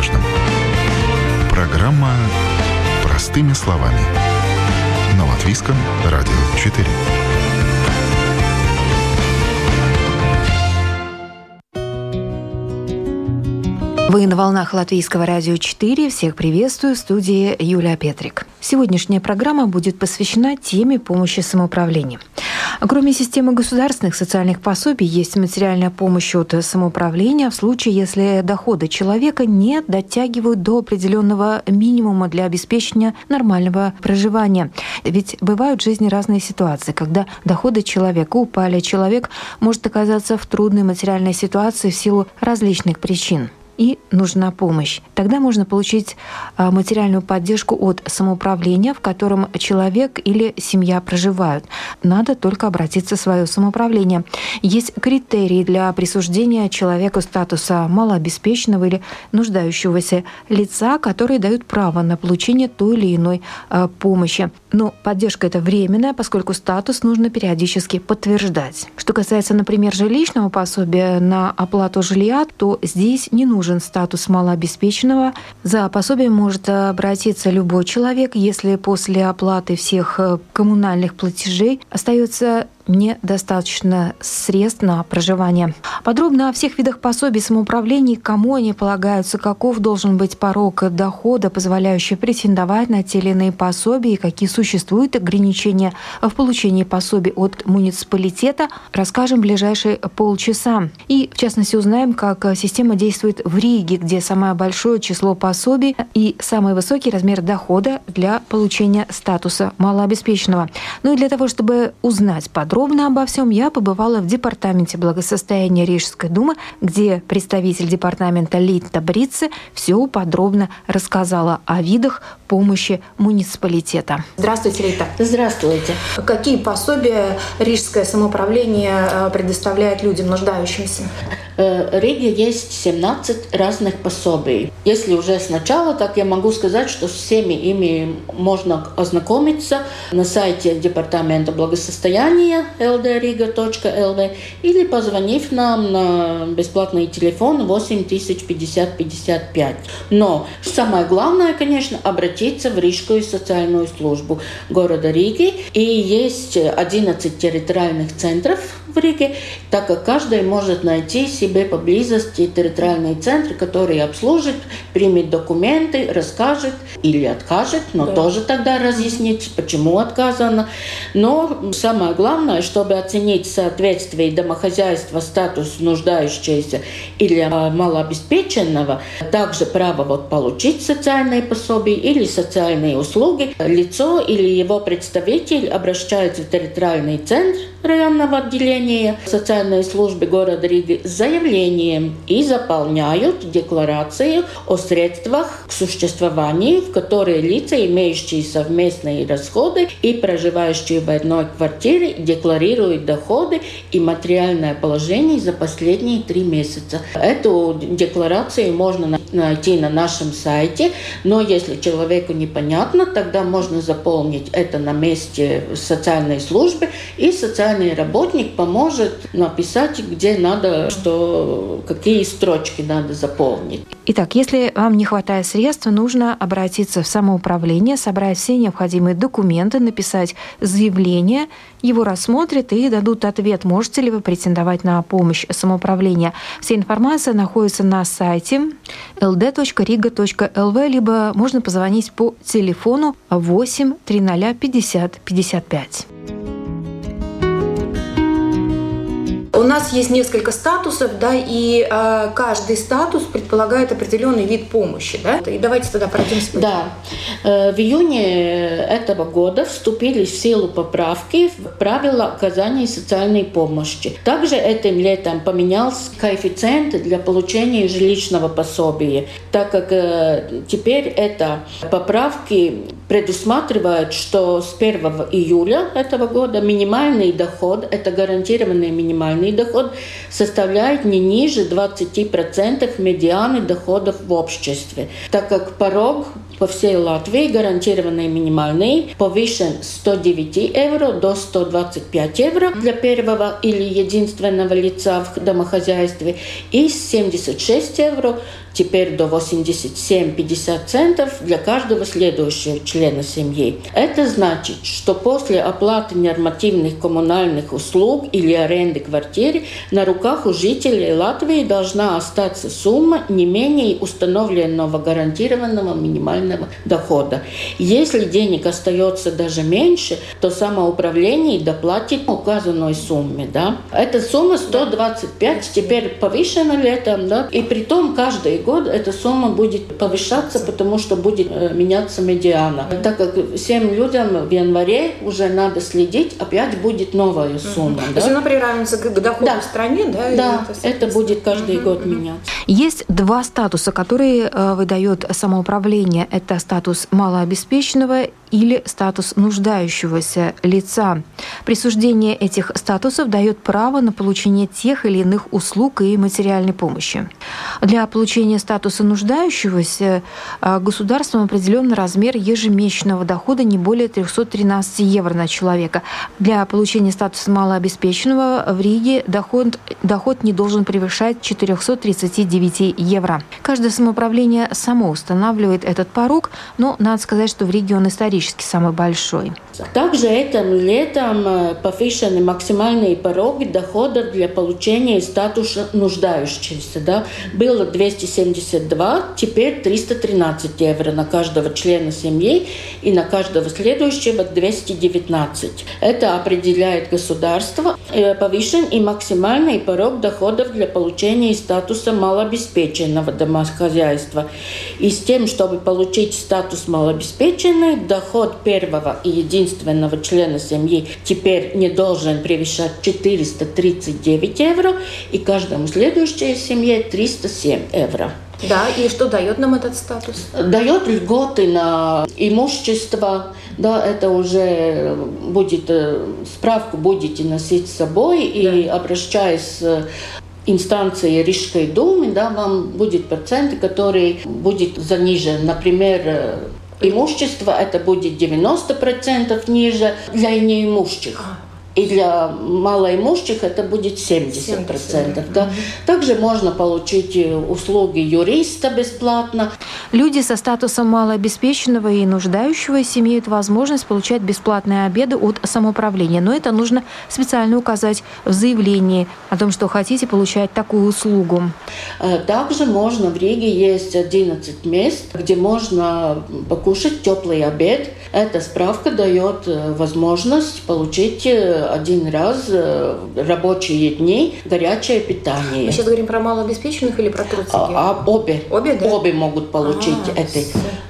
важном. Программа «Простыми словами» на Латвийском радио 4. Вы на волнах Латвийского радио 4. Всех приветствую. В студии Юлия Петрик. Сегодняшняя программа будет посвящена теме помощи самоуправления. Кроме системы государственных социальных пособий, есть материальная помощь от самоуправления в случае, если доходы человека не дотягивают до определенного минимума для обеспечения нормального проживания. Ведь бывают в жизни разные ситуации, когда доходы человека упали, человек может оказаться в трудной материальной ситуации в силу различных причин и нужна помощь. Тогда можно получить а, материальную поддержку от самоуправления, в котором человек или семья проживают. Надо только обратиться в свое самоуправление. Есть критерии для присуждения человеку статуса малообеспеченного или нуждающегося лица, которые дают право на получение той или иной а, помощи. Но поддержка это временная, поскольку статус нужно периодически подтверждать. Что касается, например, жилищного пособия на оплату жилья, то здесь не нужен нужен статус малообеспеченного. За пособием может обратиться любой человек, если после оплаты всех э, коммунальных платежей остается недостаточно средств на проживание. Подробно о всех видах пособий самоуправлений, кому они полагаются, каков должен быть порог дохода, позволяющий претендовать на те или иные пособия и какие существуют ограничения в получении пособий от муниципалитета, расскажем в ближайшие полчаса. И, в частности, узнаем, как система действует в Риге, где самое большое число пособий и самый высокий размер дохода для получения статуса малообеспеченного. Ну и для того, чтобы узнать подробно Подробно обо всем я побывала в Департаменте благосостояния Рижской думы, где представитель департамента Литта Брице все подробно рассказала о видах помощи муниципалитета. Здравствуйте, Лита. Здравствуйте. Какие пособия Рижское самоуправление э, предоставляет людям нуждающимся? Э, в Риге есть 17 разных пособий. Если уже сначала, так я могу сказать, что с всеми ими можно ознакомиться на сайте Департамента благосостояния ldriga.lv или позвонив нам на бесплатный телефон 8050 55. Но самое главное, конечно, обратиться в Рижскую социальную службу города Риги. И есть 11 территориальных центров в Риге, так как каждый может найти себе поблизости территориальный центр, который обслужит, примет документы, расскажет или откажет, но да. тоже тогда разъяснит, почему отказано. Но самое главное, чтобы оценить соответствие домохозяйства статус нуждающегося или а, малообеспеченного, также право вот получить социальные пособия или социальные услуги, лицо или его представитель обращается в территориальный центр районного отделения социальной службы города Риги с заявлением и заполняют декларацию о средствах к существованию, в которые лица, имеющие совместные расходы и проживающие в одной квартире, декларируют доходы и материальное положение за последние три месяца. Эту декларацию можно найти на нашем сайте, но если человеку непонятно, тогда можно заполнить это на месте социальной службы и социальной социальный работник поможет написать, где надо, что какие строчки надо заполнить. Итак, если вам не хватает средств, нужно обратиться в самоуправление, собрать все необходимые документы, написать заявление, его рассмотрят и дадут ответ, можете ли вы претендовать на помощь самоуправления. Вся информация находится на сайте ld.riga.lv, либо можно позвонить по телефону 8 300 50 55. У нас есть несколько статусов, да, и э, каждый статус предполагает определенный вид помощи, да. И давайте тогда пройдемся. Да. Э, в июне этого года вступили в силу поправки в правила оказания социальной помощи. Также этим летом поменялся коэффициент для получения жилищного пособия, так как э, теперь это поправки предусматривают, что с 1 июля этого года минимальный доход, это гарантированный минимальный доход составляет не ниже 20% медианы доходов в обществе, так как порог по всей Латвии гарантированный минимальный повышен с 109 евро до 125 евро для первого или единственного лица в домохозяйстве и с 76 евро теперь до 87-50 центов для каждого следующего члена семьи. Это значит, что после оплаты нормативных коммунальных услуг или аренды квартиры на руках у жителей Латвии должна остаться сумма не менее установленного гарантированного минимального дохода. Если денег остается даже меньше, то самоуправление доплатит указанной сумме. Да? Эта сумма 125, теперь повышена летом, да? и при том каждый год эта сумма будет повышаться, потому что будет э, меняться медиана. Так как всем людям в январе уже надо следить, опять будет новая сумма. Угу. Да? То есть она приравнивается к доходу да. в стране, да? Да, это, это будет каждый угу. год меняться. Есть два статуса, которые э, выдает самоуправление. Это статус малообеспеченного или статус нуждающегося лица. Присуждение этих статусов дает право на получение тех или иных услуг и материальной помощи. Для получения статуса нуждающегося а, государством определен размер ежемесячного дохода не более 313 евро на человека. Для получения статуса малообеспеченного в Риге доход, доход не должен превышать 439 евро. Каждое самоуправление само устанавливает этот порог, но надо сказать, что в Риге он исторически самый большой. Также этим летом э, повышены максимальные пороги доходов для получения статуса нуждающегося. Да? Было 272, теперь 313 евро на каждого члена семьи и на каждого следующего 219. Это определяет государство. Э, повышен и максимальный порог доходов для получения статуса малообеспеченного домохозяйства. И с тем, чтобы получить статус малообеспеченный, доход первого и единственного члена семьи теперь не должен превышать 439 евро, и каждому следующей семье 307 евро. Да, и что дает нам этот статус? Дает льготы на имущество, да, это уже будет, э, справку будете носить с собой, да. и обращаясь инстанции Рижской думы, да, вам будет процент, который будет занижен. Например, э, имущество это будет 90% ниже для неимущих. И для малоимущих это будет 70%. 70%. Да. Также можно получить э, услуги юриста бесплатно. Люди со статусом малообеспеченного и нуждающегося имеют возможность получать бесплатные обеды от самоуправления. Но это нужно специально указать в заявлении о том, что хотите получать такую услугу. Э, также можно в Риге есть 11 мест, где можно покушать теплый обед. Эта справка дает э, возможность получить один раз э, рабочие дни горячее питание. Мы сейчас говорим про малообеспеченных или про трудцики? А, а обе. Обе, да? Обе могут получить а, это.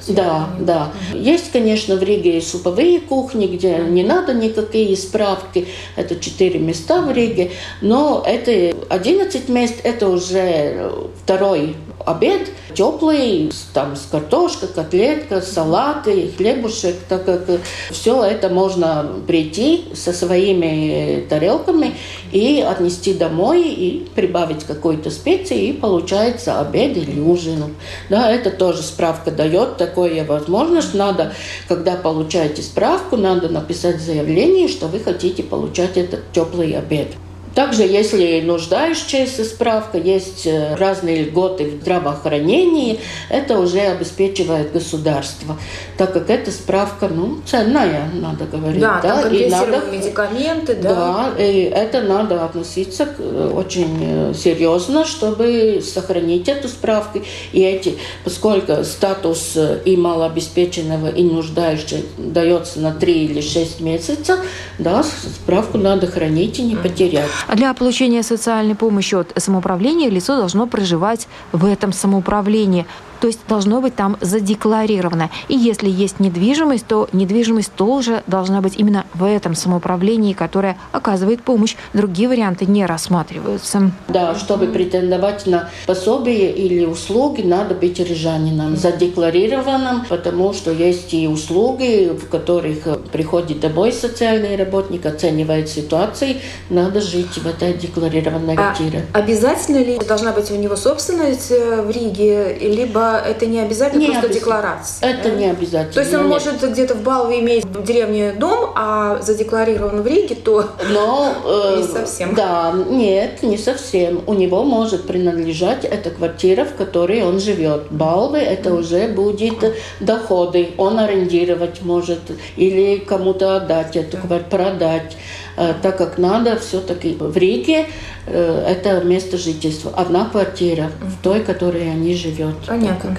Да, да. Есть, конечно, в Риге и суповые кухни, где не надо никакие справки. Это четыре места в Риге. Но это 11 мест, это уже второй обед теплый, там с картошкой, котлетка, салаты, хлебушек, так как все это можно прийти со своими тарелками и отнести домой и прибавить какой-то специи, и получается обед или ужин. Да, это тоже справка дает такое возможность. Надо, когда получаете справку, надо написать заявление, что вы хотите получать этот теплый обед. Также, если нуждающаяся справка, есть э, разные льготы в здравоохранении, это уже обеспечивает государство, так как эта справка, ну, ценная, надо говорить. Да, да? И надо, медикаменты, да. Да, и это надо относиться э, очень э, серьезно, чтобы сохранить эту справку. И эти, поскольку статус и малообеспеченного, и нуждающего дается на 3 или 6 месяцев, да, справку надо хранить и не потерять. А для получения социальной помощи от самоуправления лицо должно проживать в этом самоуправлении то есть должно быть там задекларировано. И если есть недвижимость, то недвижимость тоже должна быть именно в этом самоуправлении, которое оказывает помощь. Другие варианты не рассматриваются. Да, чтобы претендовать на пособие или услуги, надо быть рижанином, задекларированным, потому что есть и услуги, в которых приходит домой социальный работник, оценивает ситуацию, надо жить в этой декларированной а квартире. Обязательно ли должна быть у него собственность э, в Риге, либо либо это не обязательно, Не просто обязательно. декларация? Это да? не обязательно. То есть он Нет. может где-то в Балове иметь в деревне дом, а задекларирован в Риге, то Но, э, Не совсем. Да, нет, не совсем. У него может принадлежать эта квартира, в которой он живет. Балвы это уже будет доходы. Он арендировать может или кому-то отдать эту квартиру, продать. Э, Так как надо все-таки в Риге э, это место жительства. Одна квартира в той, которой они живут. понятно.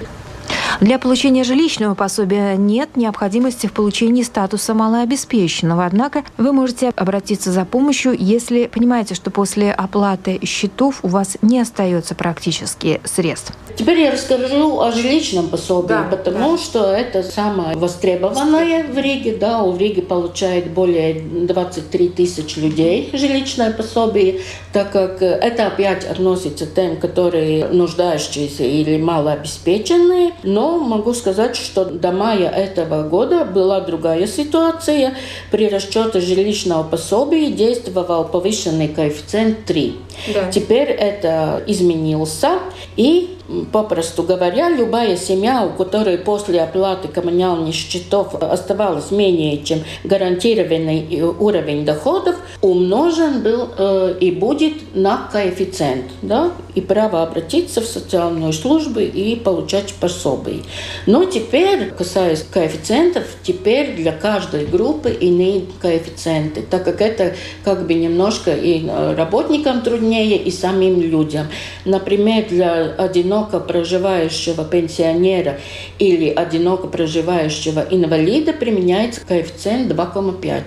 Для получения жилищного пособия нет необходимости в получении статуса малообеспеченного. Однако вы можете обратиться за помощью, если понимаете, что после оплаты счетов у вас не остается практически средств. Теперь я расскажу о жилищном пособии, Да, потому что это самое востребованное в Риге. Да, у Риги получает более 23 тысяч людей жилищное пособие, так как это опять относится к тем, которые нуждающиеся или малообеспеченные. Но могу сказать, что до мая этого года была другая ситуация. При расчете жилищного пособия действовал повышенный коэффициент 3. Да. Теперь это изменился, и попросту говоря, любая семья, у которой после оплаты коммунальных счетов оставалось менее чем гарантированный э, уровень доходов, умножен был э, и будет на коэффициент, да, и право обратиться в социальную службу и получать пособие. Но теперь, касаясь коэффициентов, теперь для каждой группы иные коэффициенты, так как это как бы немножко и э, работникам труднее, и самим людям. Например, для одиноко проживающего пенсионера или одиноко проживающего инвалида применяется коэффициент 2,5.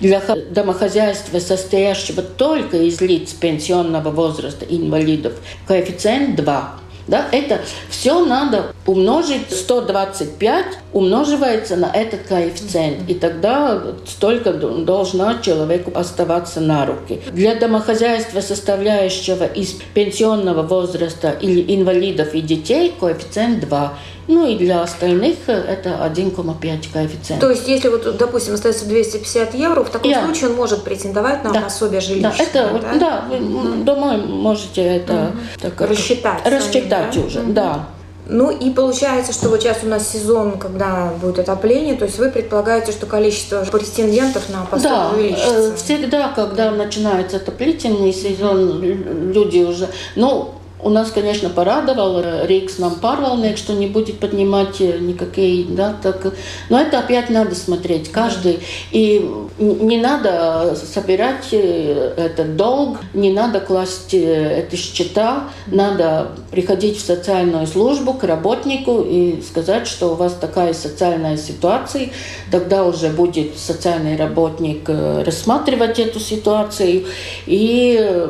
Для хо- домохозяйства, состоящего только из лиц пенсионного возраста инвалидов, коэффициент 2. Да, это все надо умножить 125 умноживается на этот коэффициент, и тогда столько должна человеку оставаться на руки. Для домохозяйства, составляющего из пенсионного возраста или инвалидов и детей, коэффициент 2. Ну и для остальных э, это 1,5 коэффициент. То есть, если вот, допустим, остается 250 евро, в таком Я. случае он может претендовать на Да. пособие Да, жилищное. это, вот, да, вы, м, думаю, можете это так как- Рассчитать сами, рассчитать да? уже, Мгм. да. Ну и получается, что вот сейчас у нас сезон, когда будет отопление, то есть вы предполагаете, что количество претендентов на пособие Да, увеличится? э, всегда, когда начинается отоплительный сезон, люди уже... Ну, у нас, конечно, порадовал э, Рейкс нам парвалник, что не будет поднимать э, никакие, да, так, но это опять надо смотреть, каждый, и не надо собирать э, этот долг, не надо класть э, эти счета, надо приходить в социальную службу к работнику и сказать, что у вас такая социальная ситуация, тогда уже будет социальный работник рассматривать эту ситуацию. И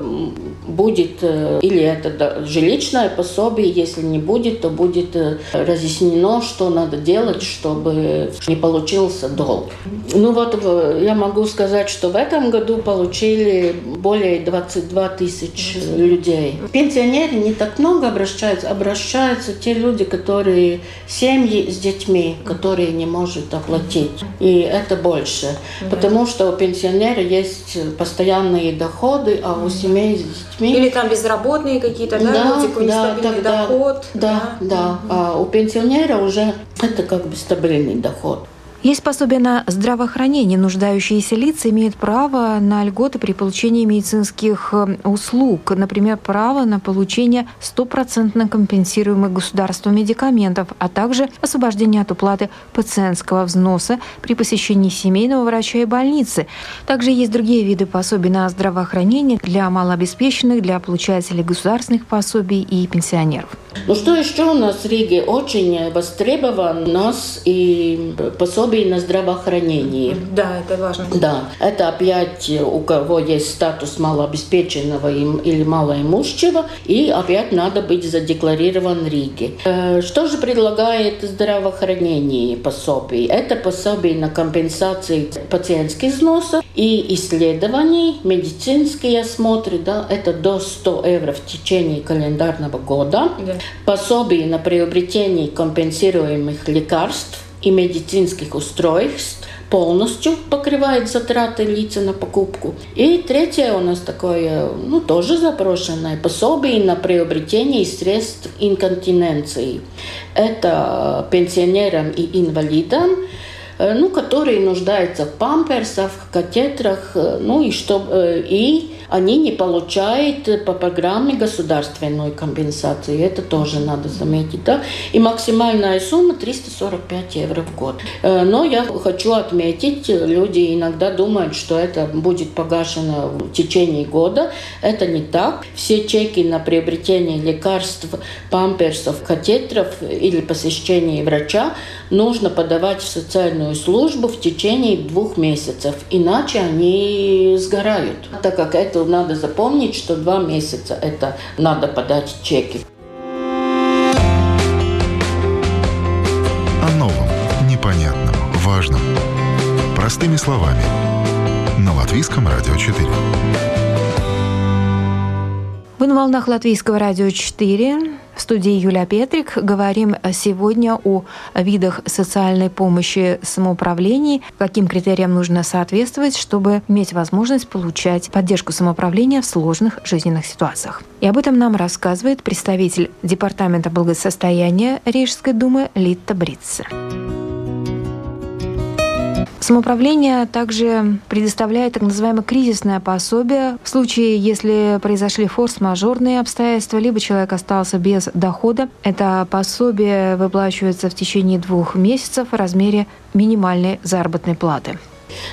будет э, или это жилищное пособие, если не будет, то будет э, разъяснено, что надо делать, чтобы не получился долг. Ну вот э, я могу сказать, что в этом году получили более 22 тысяч людей. Пенсионеры не так много обращаются, обращаются те люди, которые семьи с детьми, которые не могут оплатить. И это больше. Потому что у пенсионера есть постоянные доходы, а у семей с детьми... Или там безработные какие-то, да, Да, люди, них да, доход. Да, да. А у пенсионера уже это как бы стабильный доход. Есть пособие на здравоохранение. Нуждающиеся лица имеют право на льготы при получении медицинских э, услуг. Например, право на получение стопроцентно компенсируемых государством медикаментов, а также освобождение от уплаты пациентского взноса при посещении семейного врача и больницы. Также есть другие виды пособий на здравоохранение для малообеспеченных, для получателей государственных пособий и пенсионеров. Ну что еще у нас в Риге очень востребован нас и пособие на здравоохранение. Да, это важно. Да, это опять у кого есть статус малообеспеченного или малоимущего, и опять надо быть задекларирован Риге. Э, Что же предлагает здравоохранение пособий? Это пособие на компенсации пациентских взносов и исследований, медицинские осмотры, да, это до 100 евро в течение календарного года. Да. Пособие на приобретение компенсируемых лекарств и медицинских устройств, полностью покрывает затраты лица на покупку. И третье у нас такое, ну, тоже запрошенное пособие на приобретение средств инконтиненции. Это пенсионерам и инвалидам, ну, которые нуждаются в памперсах, катетрах, э, ну и, что, э, и они не получают по программе государственную компенсацию. Это тоже надо заметить. Да? И максимальная сумма 345 евро в год. Э, но я хочу отметить, люди иногда думают, что это будет погашено в течение года. Это не так. Все чеки на приобретение лекарств, памперсов, катетров или посещение врача нужно подавать в социальную службу в течение двух месяцев, иначе они сгорают, так как это надо запомнить, что два месяца это надо подать чеки. О новом, непонятном, важном. Простыми словами. На Латвийском радио 4. Вы на волнах Латвийского радио 4. В студии Юлия Петрик говорим сегодня о видах социальной помощи самоуправлении, каким критериям нужно соответствовать, чтобы иметь возможность получать поддержку самоуправления в сложных жизненных ситуациях. И об этом нам рассказывает представитель Департамента благосостояния Рижской думы Литта Бритце. Самоуправление также предоставляет так называемое кризисное пособие в случае, если произошли форс-мажорные обстоятельства, либо человек остался без дохода. Это пособие выплачивается в течение двух месяцев в размере минимальной заработной платы.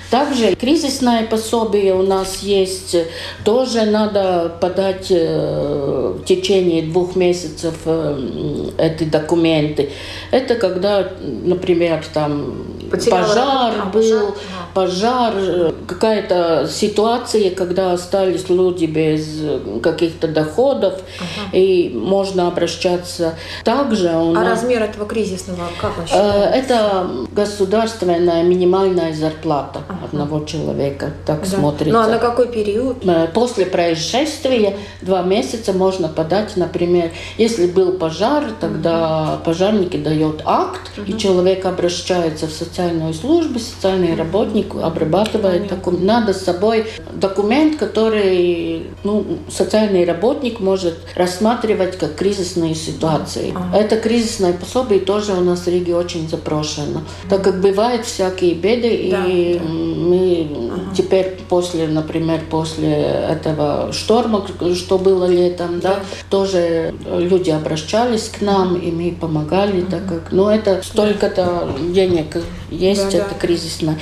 Также кризисное пособие у нас есть. Тоже надо подать э, в течение двух месяцев э, эти документы. Это когда, например, там Потеряла пожар работу, был, пожар, пожар какая-то ситуация, когда остались люди без каких-то доходов, ага. и можно обращаться. Также у нас... А размер этого кризисного как он считается? Это государственная минимальная зарплата ага. одного человека. Так да. смотрится. Ну а на какой период? Э, после происшествия два месяца можно подать, например, если был пожар, тогда ага. пожарники дают акт, ага. и человек обращается в социальную службу, социальный работник обрабатывает документ. Надо с собой документ, который ну, социальный работник может рассматривать как кризисные ситуации. Ага. Это кризисное пособие тоже у нас в Риге очень запрошено. Так как бывают всякие беды, да, и мы ага. теперь после, например, после этого шторма, что было летом, да, да тоже люди обращались к нам, и мы помогали, ага. так как, ну, это столько-то денег есть да, это да. кризисное.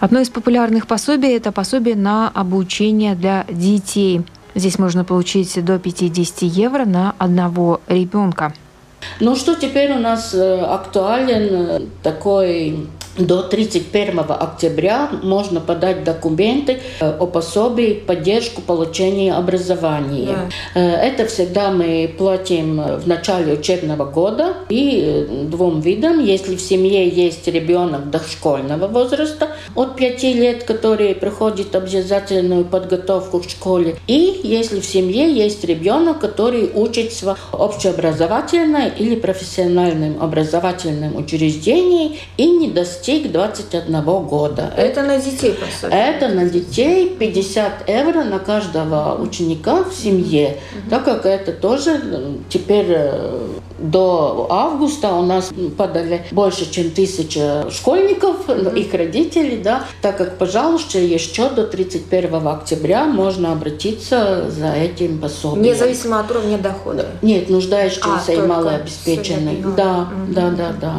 Одно из популярных пособий – это пособие на обучение для детей. Здесь можно получить до 50 евро на одного ребенка. Ну что теперь у нас э, актуален э, такой до 31 октября можно подать документы э, о пособии поддержку получения образования. Да. Э, это всегда мы платим в начале учебного года и э, двум видам. Если в семье есть ребенок дошкольного возраста от 5 лет, который проходит обязательную подготовку в школе, и если в семье есть ребенок, который учится в общеобразовательном или профессиональном образовательном учреждении и не достиг достиг 21 года. Это на детей пособие? Это на детей 50 евро на каждого ученика в семье. Угу. Так как это тоже теперь э, до августа у нас подали больше, чем тысяча школьников, mm-hmm. их родителей, да, так как, пожалуйста, еще до 31 октября можно обратиться за этим пособием. Независимо от уровня дохода? Нет, нуждающиеся а, и малообеспеченные. Да, mm-hmm. да, да, да.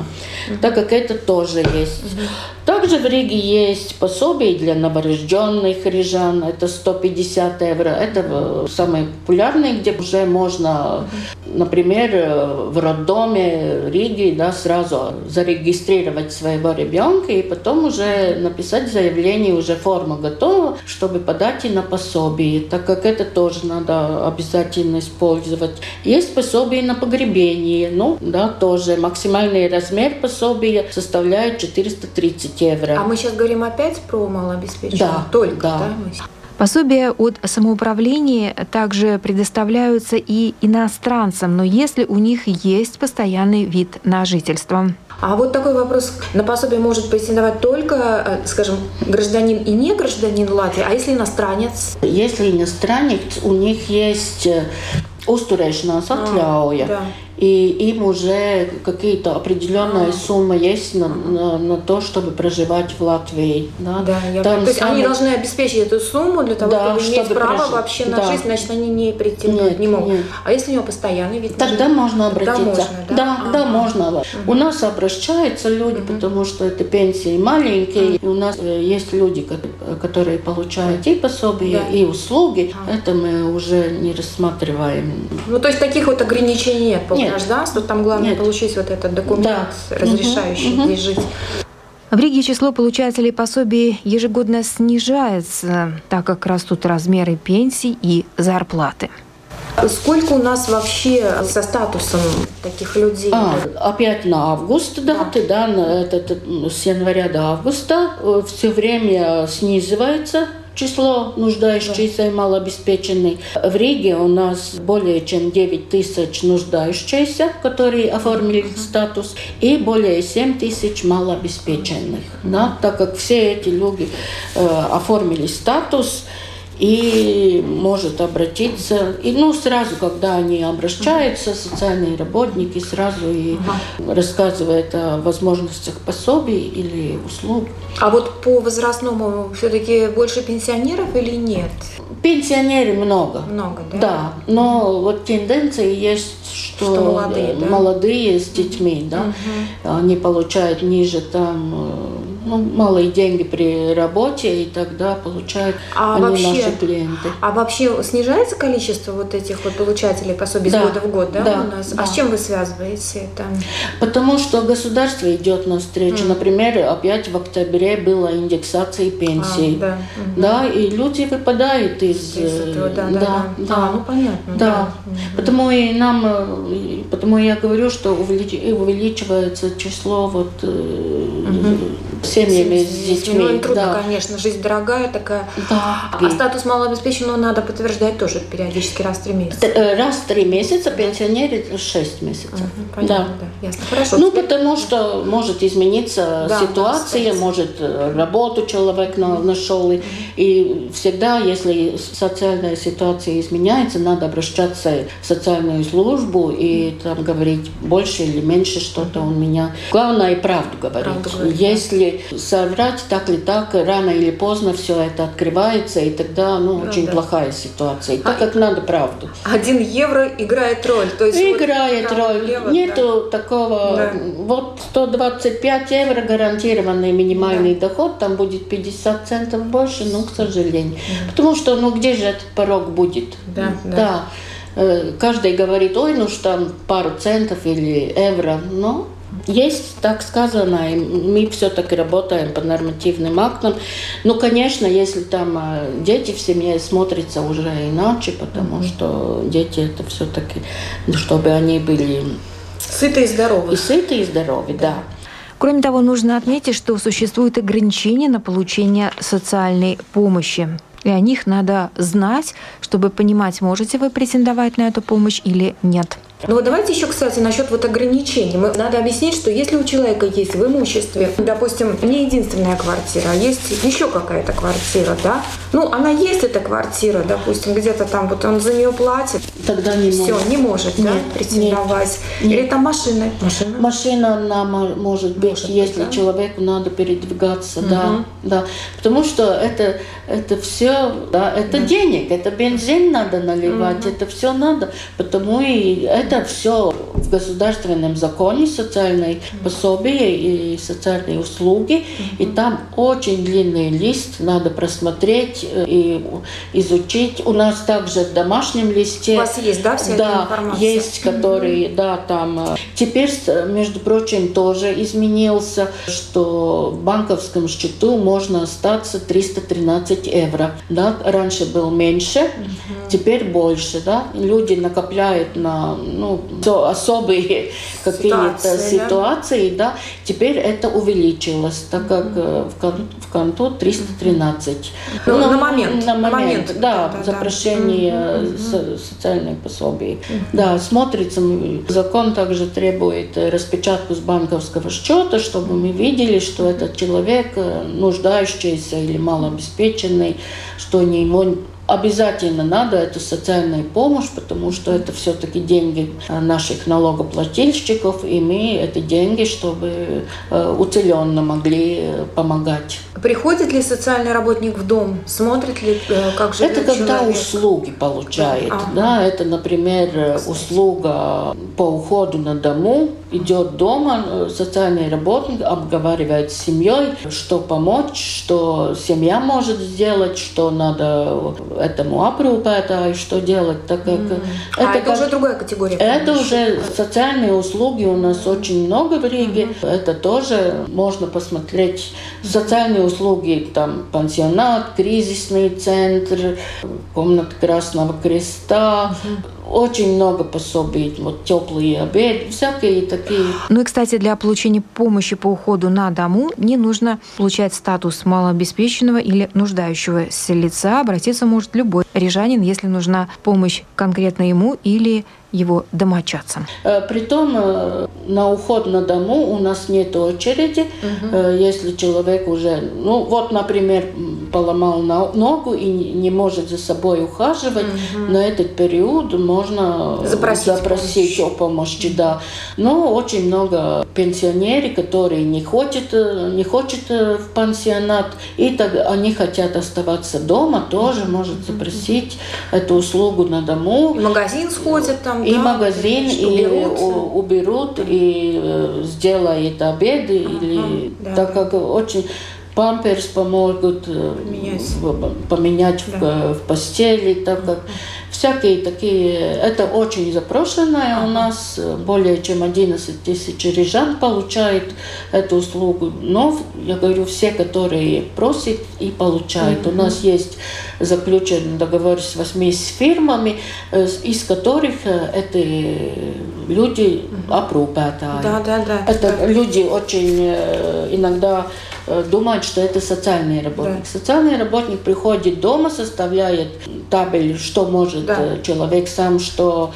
Mm-hmm. Так как это тоже есть. Mm-hmm. Также в Риге есть пособие для новорожденных рижан, это 150 евро. Это самые популярные, где уже можно, например, э, в роддоме Риги да, сразу зарегистрировать своего ребенка и потом уже написать заявление, уже форма готова, чтобы подать и на пособие, так как это тоже надо обязательно использовать. Есть пособие на погребение, ну да, тоже максимальный размер пособия составляет 430 евро. А мы сейчас говорим опять про малообеспеченных? Да, только, да. да? Пособия от самоуправления также предоставляются и иностранцам, но если у них есть постоянный вид на жительство. А вот такой вопрос. На пособие может претендовать только, э, скажем, гражданин и не гражданин Латвии, а если иностранец? Если иностранец, у них есть э, uzturēšanās atļauja. А, да и им уже какие-то определенная а. сумма есть на, на, на то, чтобы проживать в Латвии. Да, да я Там то есть самый... они должны обеспечить эту сумму для того, да, чтобы иметь право прожить. вообще на да. жизнь, значит, они не претендуют, не могут. Нет. А если у него постоянный вид Тогда можно обратиться. Тогда можно, да? Да, а да, можно. Угу. У нас обращаются люди, угу. потому что это пенсии маленькие. И у нас э, есть люди, которые получают и пособия, да. и услуги. А. Это мы уже не рассматриваем. Ну, то есть таких вот ограничений нет, нет гражданство, там главное Нет. получить вот этот документ, да. разрешающий угу. здесь жить. В Риге число получателей пособий ежегодно снижается, так как растут размеры пенсий и зарплаты. Сколько у нас вообще со статусом таких людей? А, опять на август даты, да, да на, это, это, с января до августа э, все время снизивается число нуждающихся и малообеспеченных. В Риге у нас более чем 9 тысяч нуждающихся, которые оформили статус, и более 7 тысяч малообеспеченных. Да, так как все эти люди э, оформили статус, и может обратиться. И ну, сразу, когда они обращаются, социальные работники сразу и ага. рассказывают о возможностях пособий или услуг. А вот по возрастному все-таки больше пенсионеров или нет? Пенсионеры много. Много, да? Да, но вот тенденция есть, что, что молодые, да? молодые с детьми, да, угу. они получают ниже там э, ну, малые деньги при работе, и тогда получают а они вообще, наши клиенты. А вообще снижается количество вот этих вот получателей пособий да, с года в год, да, да у нас? Да. А с чем вы связываете это? Потому что государство идет навстречу. Mm. Например, опять в октябре была индексация пенсий. А, да. да, и люди выпадают из... из этого, да, да, да, да. А, ну понятно. Да. да. Потому и нам, потому я говорю, что увеличивается число вот угу семьями с детьми. Ну, трудно, да. конечно, жизнь дорогая такая. Да. А статус малообеспеченного надо подтверждать тоже периодически раз в три месяца. Э, раз в три месяца, пенсионеры шесть месяцев. Угу, понятно, да. да. Ясно. Хорошо. Ну, потому что может измениться да, ситуация, может э, работу человек нашел. Угу. И всегда, если социальная ситуация изменяется, надо обращаться в социальную службу и там говорить больше или меньше что-то у меня. Главное, правду говорить. Правду говорить если соврать так или так, рано или поздно все это открывается, и тогда ну, ну очень плохая ситуация. Так а как надо правду. Один евро играет роль. То есть играет вот роль. Лево, Нету да. такого. Да. Вот 125 евро гарантированный минимальный да. доход, там будет 50 центов больше, ну, к сожалению. Да. Потому что, ну, где же этот порог будет? Да, да. да. Э, каждый говорит, ой, ну что там пару центов или евро, но есть, так сказано, и мы все-таки работаем по нормативным актам. Ну, конечно, если там а, дети в семье смотрятся уже иначе, потому mm-hmm. что дети это все-таки, чтобы они были сыты и здоровы. И сыты и здоровы, да. да. Кроме того, нужно отметить, что существуют ограничения на получение социальной помощи. И о них надо знать, чтобы понимать, можете вы претендовать на эту помощь или нет. Ну вот давайте еще, кстати, насчет вот ограничений. Мы, надо объяснить, что если у человека есть в имуществе, допустим, не единственная квартира, а есть еще какая-то квартира, да, ну она есть эта квартира, допустим, где-то там вот он за нее платит, тогда не все, может. не может, нет, да, претендовать. Нет. Или там машины. Машина, Машина она может быть, может если да? человеку надо передвигаться, угу. да, да, потому что это это все, да, это да. денег, это бензин надо наливать, угу. это все надо, потому и это это все в государственном законе социальные пособия и социальные услуги. И там очень длинный лист, надо просмотреть э, и изучить. У нас также в домашнем листе. У вас есть, да, вся да, эта информация? есть, которые, да, там э, Теперь, между прочим, тоже изменился, что в банковском счету можно остаться 313 евро. Да? Раньше был меньше, угу. теперь больше. Да? Люди накопляют на ну, особые какие-то ситуации. Да? Теперь это увеличилось, так как угу. в конту 313. Ну, ну, на момент. На момент, да, да, за прошение угу. социальных пособий. Угу. Да, смотрится, закон также требует распечатку с банковского счета, чтобы мы видели, что этот человек э, нуждающийся или малообеспеченный, что не его обязательно надо эту социальную помощь, потому что это все-таки деньги э, наших налогоплательщиков, и мы эти деньги, чтобы э, уцеленно могли помогать. Приходит ли социальный работник в дом, смотрит ли, как живет Это когда человек? услуги получает. Да. Ага. да, это, например, услуга по уходу на дому, идет дома, э, социальный работник обговаривает с семьей, что помочь, что семья может сделать, что надо этому и что делать, так как mm. это, а, это как, уже другая категория. Это уже социальные услуги у нас очень много в Риге. Mm. Это тоже можно посмотреть. Социальные услуги, там пансионат, кризисный центр, комната Красного Креста. Mm очень много пособий, вот теплые обеды, всякие такие. Ну и, кстати, для получения помощи по уходу на дому не нужно получать статус малообеспеченного или нуждающегося лица. Обратиться может любой рижанин, если нужна помощь конкретно ему или его домочадцам? Э, притом э, на уход на дому у нас нет очереди. Угу. Если человек уже, ну вот, например, поломал ногу и не может за собой ухаживать, угу. на этот период можно запросить, запросить помощь. о помощи. Да. Но очень много пенсионеров, которые не хотят, не хотят в пансионат, и так они хотят оставаться дома, тоже может запросить эту услугу на дому. И магазин сходят там и да, магазин, и уберут, уберут и э, сделают обед, ага, или да. так как очень памперс помогут э, поменять, поменять да. в, в постели, так как всякие такие, это очень запрошенное ага. у нас, более чем 11 тысяч рижан получает эту услугу, но я говорю, все, которые просят и получают. Mm-hmm. У нас есть заключен договор с восьми фирмами, э, из которых э, эти люди опрупētāji. Да, да, да. Это люди очень иногда Э, думают, что это социальный работник. Да. Социальный работник приходит дома, составляет табель, что может да. Э, человек сам, что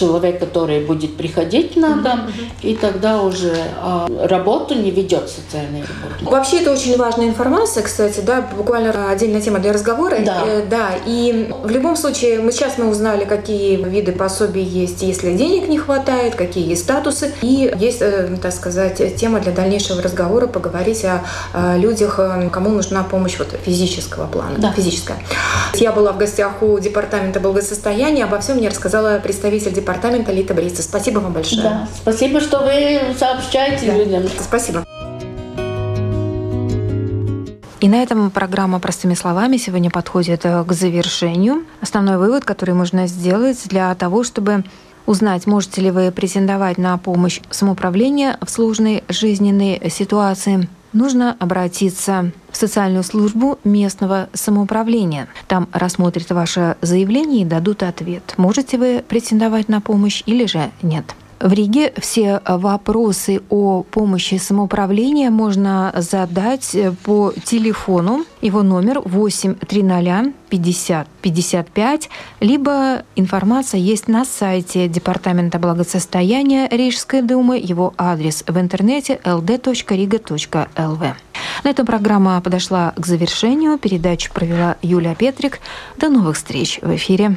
человек, который будет приходить на дом, mm-hmm. и тогда уже а, работу не ведет социальный работник. Вообще это очень важная информация, кстати, да, буквально отдельная тема для разговора. Да. Э, да, и в любом случае, мы сейчас мы узнали, какие виды пособий есть, если денег не хватает, какие есть статусы, и есть, э, так сказать, тема для дальнейшего разговора, поговорить о, о людях, э, кому нужна помощь вот физического плана, да. физическая. Я была в гостях у департамента благосостояния, обо всем мне рассказала представитель департамента департамента Лита Брица. Спасибо вам большое. Да, спасибо, что вы сообщаете да. людям. Спасибо. И на этом программа «Простыми словами» сегодня подходит э, к завершению. Основной вывод, который можно сделать для того, чтобы узнать, можете ли вы претендовать на помощь самоуправления в сложной жизненной ситуации – нужно обратиться в социальную службу местного самоуправления. Там рассмотрят ваше заявление и дадут ответ, можете вы претендовать на помощь или же нет. В Риге все вопросы о помощи самоуправления можно задать по телефону. Его номер 830 50 55, либо информация есть на сайте Департамента благосостояния Рижской думы, его адрес в интернете ld.riga.lv. На этом программа подошла к завершению. Передачу провела Юлия Петрик. До новых встреч в эфире.